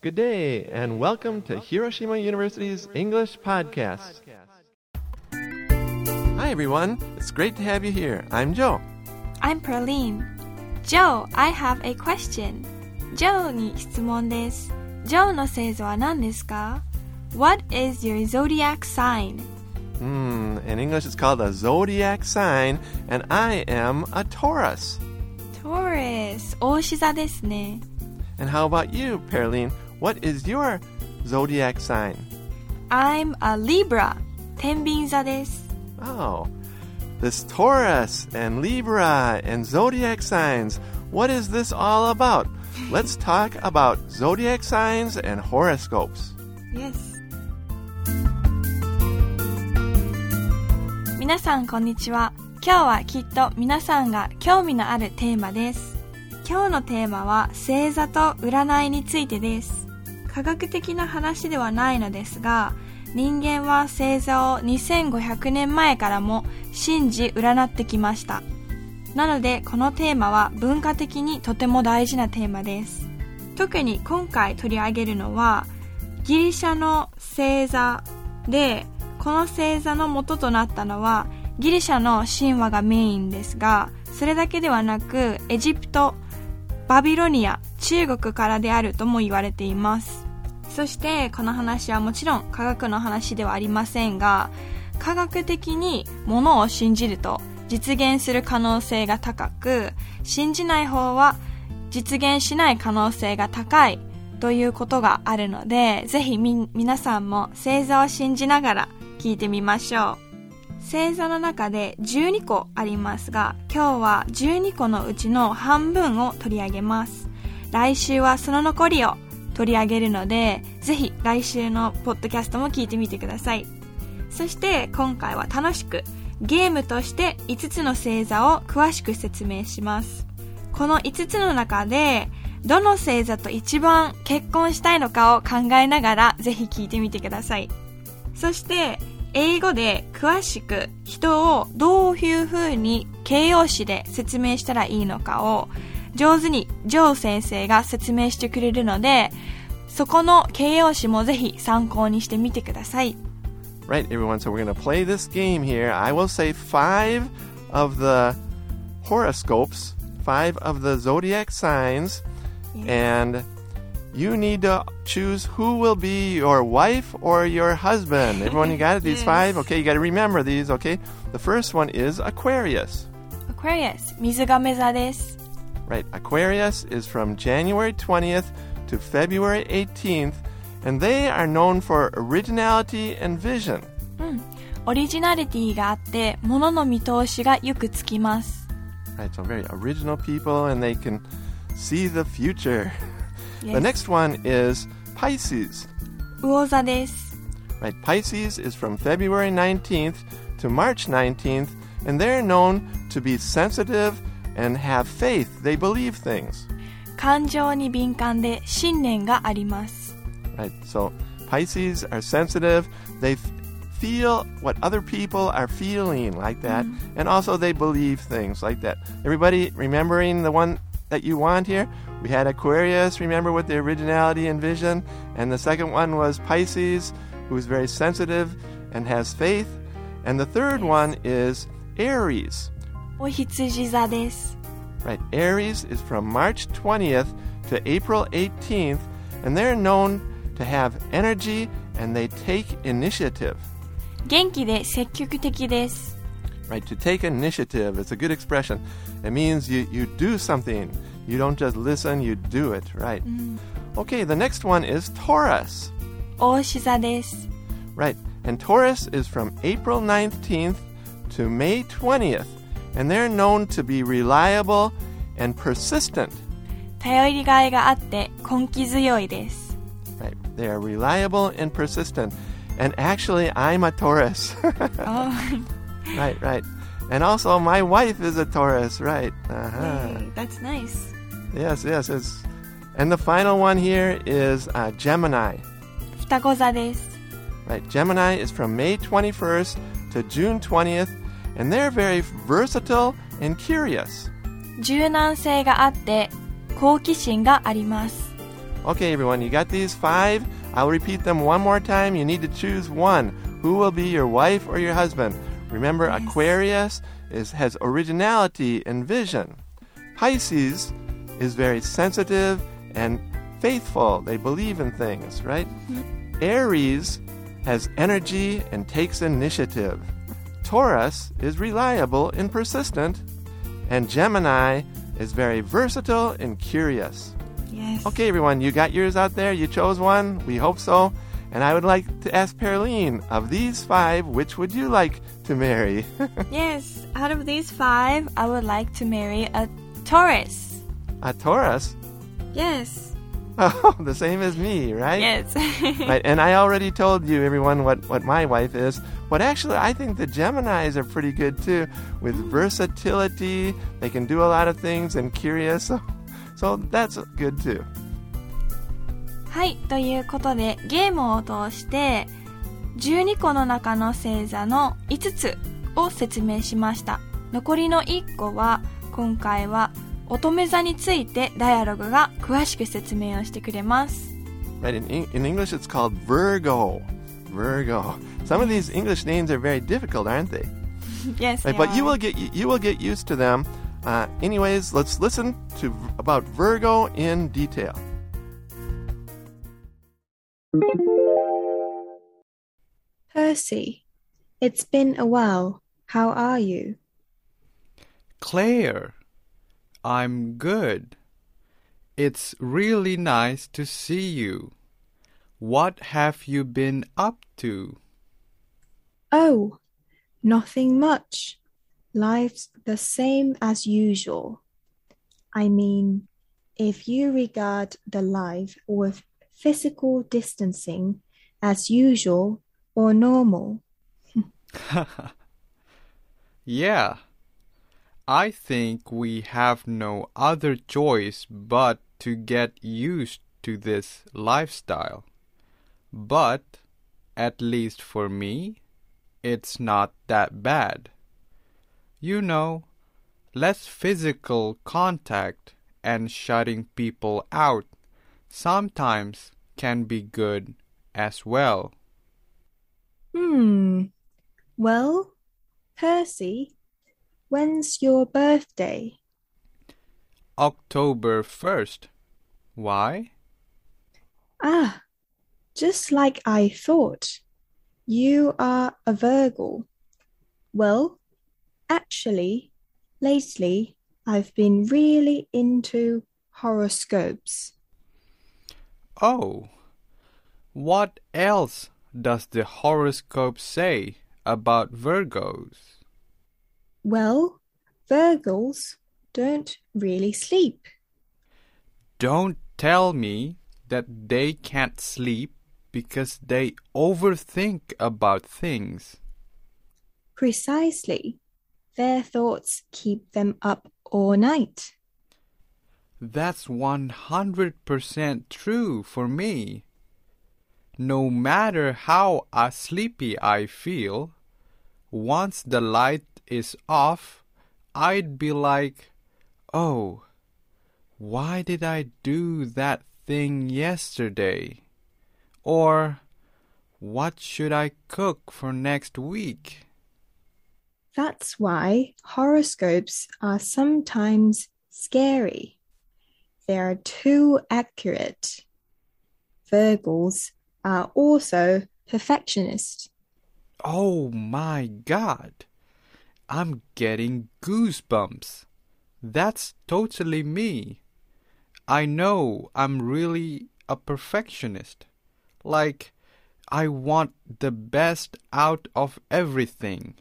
Good day, and welcome to Hiroshima University's English Podcast. Hi, everyone. It's great to have you here. I'm Joe. I'm Praline. Joe, I have a question. Joe に質問です。Joe の星座は何ですか What is your zodiac sign? Hmm, in English it's called a zodiac sign, and I am a Taurus. Taurus, 牡牛座ですね。And how about you, Perline? What is your zodiac sign? I'm a Libra 天秤座です。 Oh, this Taurus and Libra and zodiac signs. What is this all about? Let's talk about zodiac signs and horoscopes. Yes. 皆さんこんにちは。今日はきっと皆さんが興味のあるテーマです。今日のテーマは星座と占いについてです。 科学的な話ではないのですが、人間は星座を2500年前からも信じ占ってきました。なのでこのテーマは文化的にとても大事なテーマです。特に今回取り上げるのはギリシャの星座でこの星座の元となったのはギリシャの神話がメインですがそれだけではなくエジプトバビロニア中国からであるとも言われていますそしてこの話はもちろん科学の話ではありませんが科学的にものを信じると実現する可能性が高く信じない方は実現しない可能性が高いということがあるので、ぜひみ、皆さんも星座を信じながら聞いてみましょう。星座の中で12個ありますが、今日は12個のうちの半分を取り上げます。来週はその残りを取り上げるので、ぜひ来週のポッドキャストも聞いてみてください。そして今回は楽しくゲームとして5つの星座を詳しく説明します。この5つの中でどの星座と一番結婚したいのかを考えながらぜひ聞いてみてください。そして英語で詳しく人をどういう風に形容詞で説明したらいいのかを上手にジョー先生が説明してくれるのでそこの形容詞もぜひ参考にしてみてください。Right, everyone. So we're going to play this game here. I will say five of the horoscopes, five of the zodiac signs, and you need to choose who will be your wife or your husband. Everyone, you got it? These five? Okay, you got to remember these, okay? The first one is Aquarius. Aquarius 水亀座です。Right, Aquarius is from January 20th to February 18th, and they are known for originality and vision. オリジナリティがあって物の見通しがよくつきます。 Right, so very original people, and they can see the future. The Yes. next one is Pisces. 魚座です。 Right, Pisces is from February 19th to March 19th, and they're known to be sensitive and have faith. They believe things. 感情に敏感で信念があります。 Right, so Pisces are sensitive. They f- feel what other people are feeling like that, and also they believe things like that. Everybody remembering the one that you want here? We had Aquarius, remember with the originality and vision, and the second one was Pisces, who's very sensitive and has faith. And the third one is Aries. Right, Aries is from March 20th to April 18th, and they're known to have energy and they take initiative. 元気で積極的です。Right, to take initiative is a good expression. It means you, you do something. You don't just listen, you do it, right? Mm. Okay, the next one is Taurus. 牡牛座です。Right, and Taurus is from April 19th to May 20th and they're known to be reliable and persistent. 頼りがいがあって根気強いです。 Right. They are reliable and persistent. And actually, I'm a Taurus. お right, right. And also, my wife is a Taurus, right? Uh-huh. Hey, That's nice. Yes, yes, it's. And the final one here is uh, Gemini. 双子座です。 Right, Gemini is from May 21st to June 20th, and they're very versatile and curious. 柔軟性があって好奇心があります。 Okay, everyone, you got these five? I'll repeat them one more time. You need to choose one. Who will be your wife or your husband? Remember, Yes. Aquarius is, has originality and vision. Pisces is very sensitive and faithful. They believe in things, right? Aries has energy and takes initiative. Taurus is reliable and persistent. And Gemini is very versatile and curious. Yes. Okay, everyone, you got yours out there. You chose one. We hope so. And I would like to ask Pearline, of these five, which would you like to marry? Yes. Out of these five, I would like to marry a Taurus. a Taurus? Yes. Oh, the same as me, right? Yes. Right, and I already told you, everyone, what, what my wife is. But actually, I think the Geminis are pretty good too, with versatility. They can do a lot of things and curious. So, so that's good too. はい。ということで、ゲームを通して、12個の中の星座の5つを説明しました。残りの1個は、今回は乙女座についてダイアログが詳しく説明をしてくれます。 Right, in, Eng- in English, it's called Virgo. Virgo. Some of these English names are very difficult, aren't they? yes, Right, but you will get you will get used to them. Uh, anyways, let's listen to about Virgo in detail. Percy, it's been a while. How are you? Claire, I'm good. It's really nice to see you. What have you been up to? Oh, nothing much. Life's the same as usual. I mean, if you regard the life with physical distancing as usual or normal. Yeah. I think we have no other choice but to get used to this lifestyle. But, at least for me, it's not that bad. You know, less physical contact and shutting people out sometimes can be good as well. Hmm. Well, Percy, when's your birthday? October 1st. Why? Ah, just like I thought. You are a Virgo. Well, actually, lately I've been really into horoscopes. Oh, what else does the horoscope say about Virgos? Well, Virgos don't really sleep. Don't tell me that they can't sleep because they overthink about things. Precisely. Their thoughts keep them up all night. That's 100% true for me. No matter how sleepy I feel, once the light is off, I'd be like, oh, why did I do that thing yesterday? Or, what should I cook for next week? That's why horoscopes are sometimes scary. They are too accurate. Virgos are also perfectionists. Oh my god! I'm getting goosebumps. That's totally me. I know I'm really a perfectionist. Like, I want the best out of everything.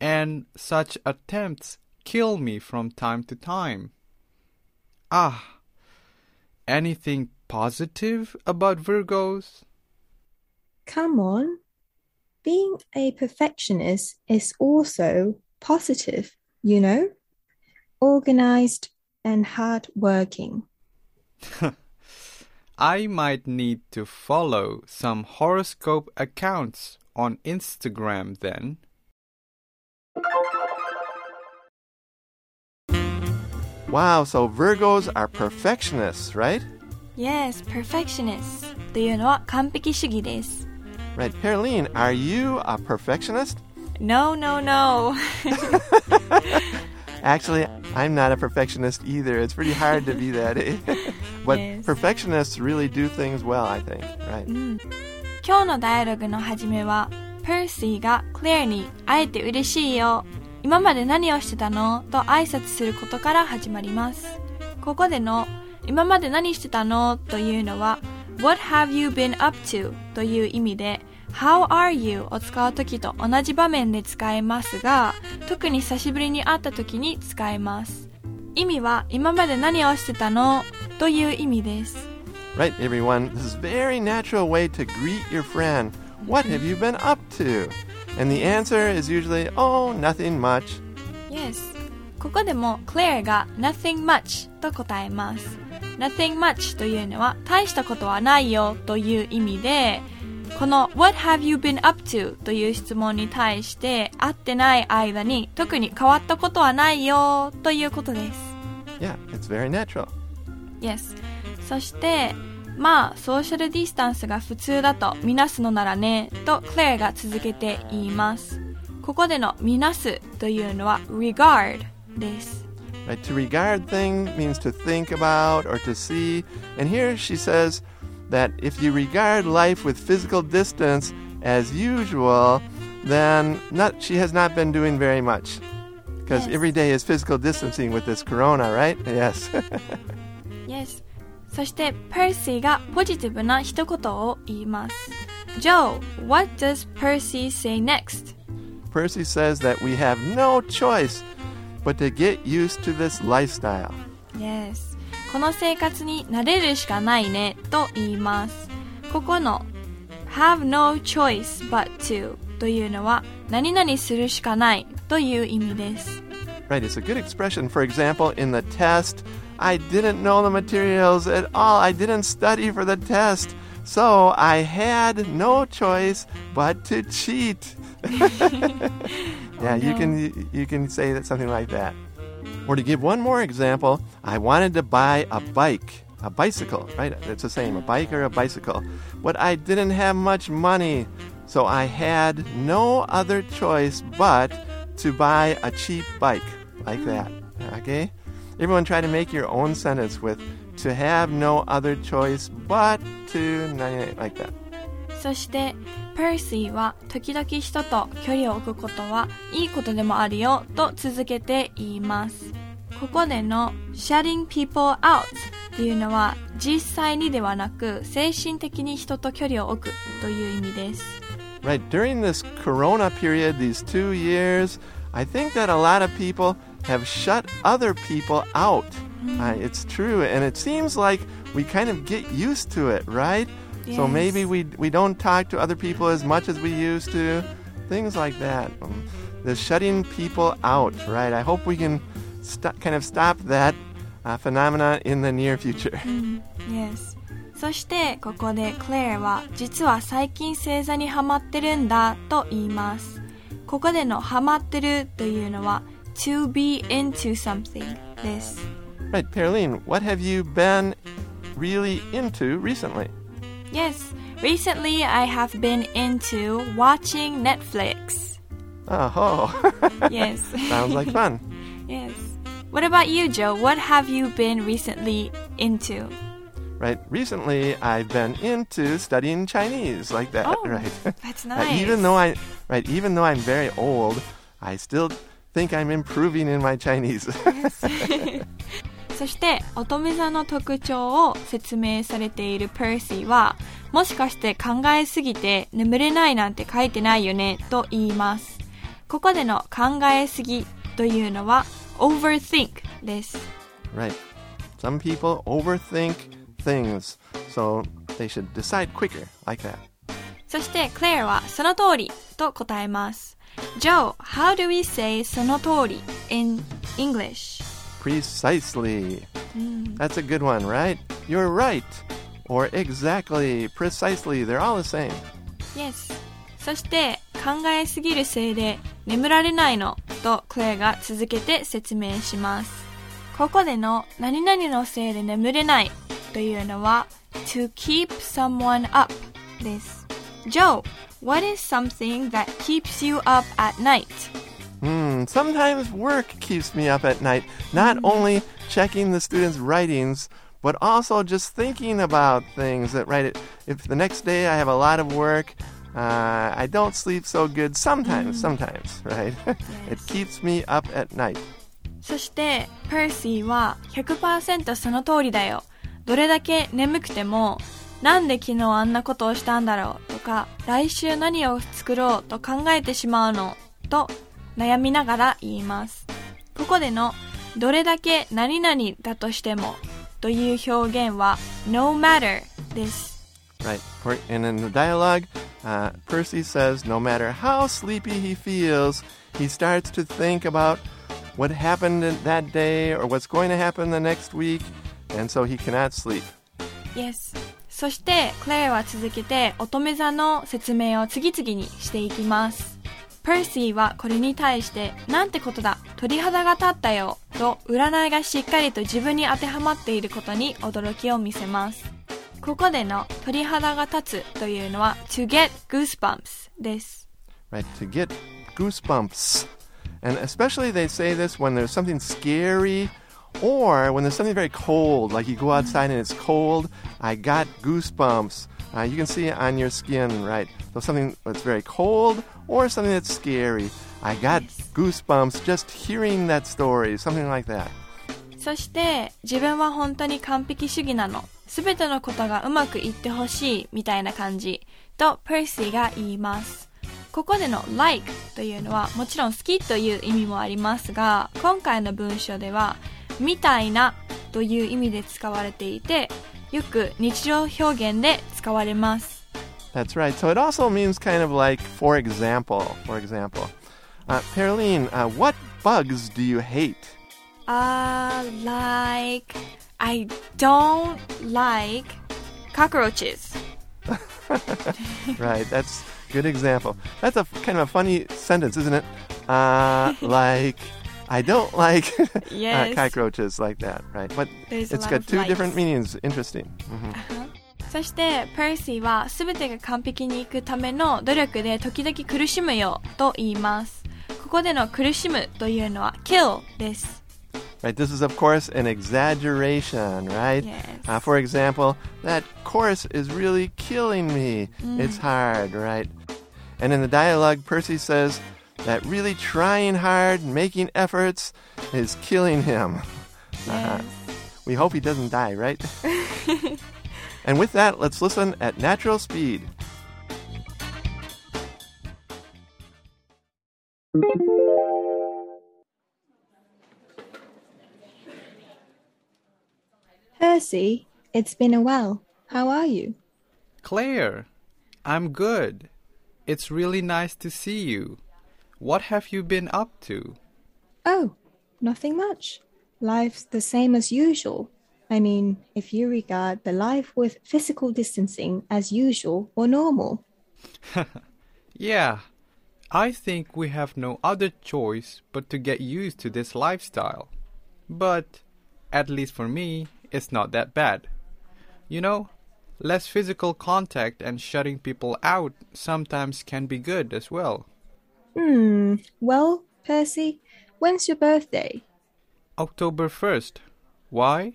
And such attempts kill me from time to time. Ah, anything positive about Virgos? Come on Being a perfectionist is also positive, you know? Organized and hardworking. I might need to follow some horoscope accounts on Instagram then. Wow, so Virgos are perfectionists, right? Yes, perfectionist というのは完璧主義です。 Right. Perline, are you a perfectionist? No, no, no. Actually, I'm not a perfectionist either. It's pretty hard to be that. eh? but Yes. perfectionists really do things well, I think. Right. 今日のダイアログの始めは、パーシーがクレアに会えて嬉しいよ。今まで何をしてたのと挨拶することから始まります。ここでの今まで何してたのというのは What have you been up to? という意味で How are you? を使うときと同じ場面で使えますが特に久しぶりに会ったときに使えます。意味は今まで何をしてたのという意味です。Right, everyone. This is a very natural way to greet your friend. What have you been up to? And the answer is usually, oh, nothing much. Yes. ここでも Claire が nothing much と答えます。Nothing much というのは大したことはないよという意味で、この What have you been up to という質問に対して会ってない間に特に変わったことはないよということです。Yeah, it's very natural. Yes. そして、まあ、ソーシャルディスタンスが普通だとみなすのならね、とクレアが続けて言います。ここでのみなすというのは regard です。Right, to regard thing means to think about or to see. And here she says that if you regard life with physical distance as usual, then not, she has not been doing very much. Because Yes. every day is physical distancing with this corona, right? Yes. Yes. そして、パーシーがポジティブな一言を言います。Joe, what does Percy say next? Percy says that we have no choice but to get used to this lifestyle. Yes. この生活に慣れるしかないね、と言います。ここの have no choice but to というのは何々するしかないという意味です。 Right, it's a good expression. For example, in the test, I didn't know the materials at all. I didn't study for the test. So I had no choice but to cheat. yeah, you no. can you can say that something like that. Or to give one more example, I wanted to buy a bike, a bicycle, right? It's the same, a bike or a bicycle. But I didn't have much money, so I had no other choice but to buy a cheap bike, like that. Okay? Everyone try to make your own sentence with to have no other choice but to like that. そして、 パーシーは時々人と距離を置くことはいいことでもあるよと続けて言います。ここでの shutting people out っていうのは実際にではなく精神的に人と距離を置くという意味です。Right, during this corona period, these two years, I think that a lot of people have shut other people out. Uh, it's true, and it seems like we kind of get used to it, right? So Yes. maybe we, we don't talk to other people as much as we used to. Things like that. Um, the shutting people out, right? I hope we can st- kind of stop that uh, phenomena in the near future. Yes. そしてここでクレアは実は最近星座にハマってるんだと言います。ここでのハマってるというのは to be into something です。 Right, Perline, what have you been really into recently? Yes, recently I have been into watching Netflix. Oh, Yes. sounds like fun. yes. What about you, Joe? What have you been recently into? Right, recently I've been into studying Chinese, like that. Oh, right. That's Uh, nice. even though I, right, even though I'm very old, I still think I'm improving in my Chinese. そして乙女座の特徴を説明されているパーシーはもしかして考えすぎて眠れないなんて書いてないよねと言いますここでの考えすぎというのは overthink です right. Some people overthink things, so they should decide quicker, like that. そしてクレアはその通りと答えます Joe, how do we say その通り in English? Precisely. That's a good one, right? You're right. Or exactly, precisely. They're all the same. Yes. そして考えすぎるせいで眠られないのとクレアが続けて説明します。ここでの何々のせいで眠れない というのは to keep someone up です。Joe, what is something that keeps you up at night? Hmm, sometimes work keeps me up at night, not only checking the students' writings, but also just thinking about things that right if the next day I have a lot of work, uh, I don't sleep so good sometimes, sometimes, right? it keeps me up at night. そして、パーシーは100%その通りだよ。どれだけ眠くても、なんで昨日あんなことをしたんだろうとか、来週何を作ろうと考えてしまうのと 悩みながら言います。ここでのどれだけ何々だとしてもという表現は no matter です。Right. And in the dialogue, uh, Percy says no matter how sleepy he feels, he starts to think about what happened that day or what's going to happen the next week, and so he cannot sleep. Yes. そして、クレアは続けて乙女座の説明を次々にしていきます。パーシーはこれに対して、なんてことだ、鳥肌が立ったよ、と占いがしっかりと自分に当てはまっていることに驚きを見せます。ここでの鳥肌が立つというのは to get goosebumps です。Right. To get goosebumps. And especially they say this when there's something scary or when there's something very cold, like you go outside and it's cold. I got goosebumps. Uh, you can see it on your skin, right? So something that's very cold or something that's scary. I got goosebumps just hearing that story, something like that. そして、自分は本当に完璧主義なの。すべてのことがうまくいってほしい、みたいな感じ。と、パーシーが言います。ここでの like というのはもちろん好きという意味もありますが、今回の文章では、みたいなという意味で使われていて、よく日常表現で使われます。That's right. So it also means kind of like, for example, for example. Uh, Pearline, uh, what bugs do you hate? Uh, like, I don't like cockroaches. right, that's good example. That's a kind of a funny sentence, isn't it? Uh, like, I don't like uh, cockroaches like that, right? But There's it's got two likes. different meanings. Interesting. hmm そして、パーシーは全てが完璧にいくための努力で時々苦しむよと言います。ここでの苦しむというのは kill です。 Right, this is, of course, an exaggeration, right? Yes. Uh, for example, that course is really killing me. It's hard, right? And in the dialogue, Percy says that really trying hard, making efforts, is killing him. Uh-huh. We hope he doesn't die, right? and with that, let's listen at natural speed. Percy, it's been a while. How are you? Claire, I'm good. It's really nice to see you. What have you been up to? Oh, nothing much. Life's the same as usual. I mean, if you regard the life with physical distancing as usual or normal. Yeah, I think we have no other choice but to get used to this lifestyle. But, at least for me, it's not that bad. You know, less physical contact and shutting people out sometimes can be good as well. Hmm, well, Percy, when's your birthday? October 1st. Why?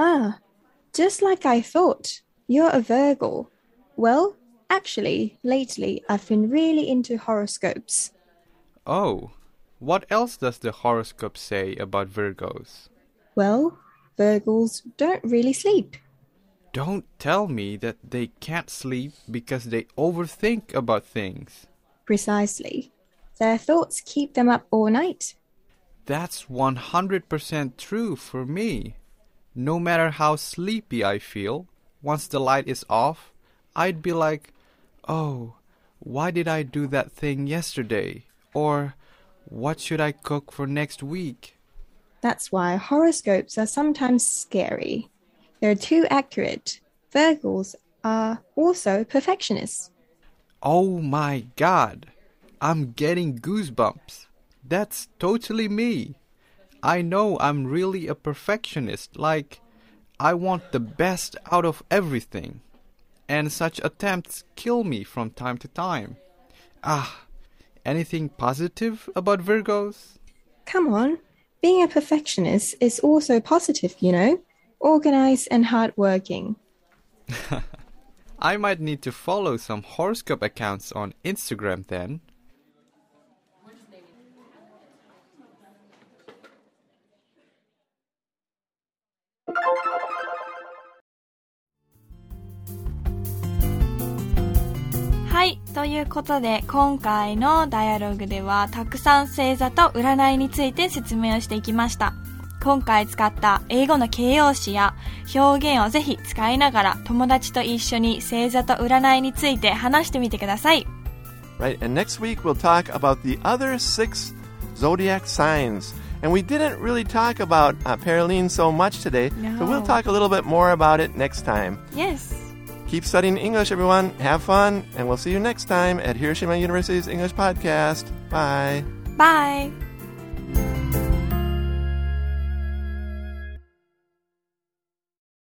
Ah, just like I thought. You're a Virgo. Well, actually, lately I've been really into horoscopes. Oh, what else does the horoscope say about Virgos? Well, Virgos don't really sleep. Don't tell me that they can't sleep because they overthink about things. Precisely. Their thoughts keep them up all night. That's 100% true for me. No matter how sleepy I feel, once the light is off, I'd be like, oh, why did I do that thing yesterday? Or, what should I cook for next week? That's why horoscopes are sometimes scary. They're too accurate. Virgos are also perfectionists. Oh my god, I'm getting goosebumps. That's totally me. I know I'm really a perfectionist. Like, I want the best out of everything, and such attempts kill me from time to time. Ah, anything positive about Virgos? Come on, being a perfectionist is also positive, you know, organized and hardworking. I might need to follow some horoscope accounts on Instagram then.. ということで、今回のダイアログでは、たくさん星座と占いについて説明をしていきました。今回使った英語の形容詞や表現をぜひ使いながら友達と一緒に星座と占いについて話してみてください。Right, and next week we'll talk about the other six zodiac signs. And we didn't really talk about uh, Paroline so much today, so we'll No. talk a little bit more about it next time. Yes! Keep studying English, everyone. Have fun, and we'll see you next time at Hiroshima University's English Podcast. Bye. Bye!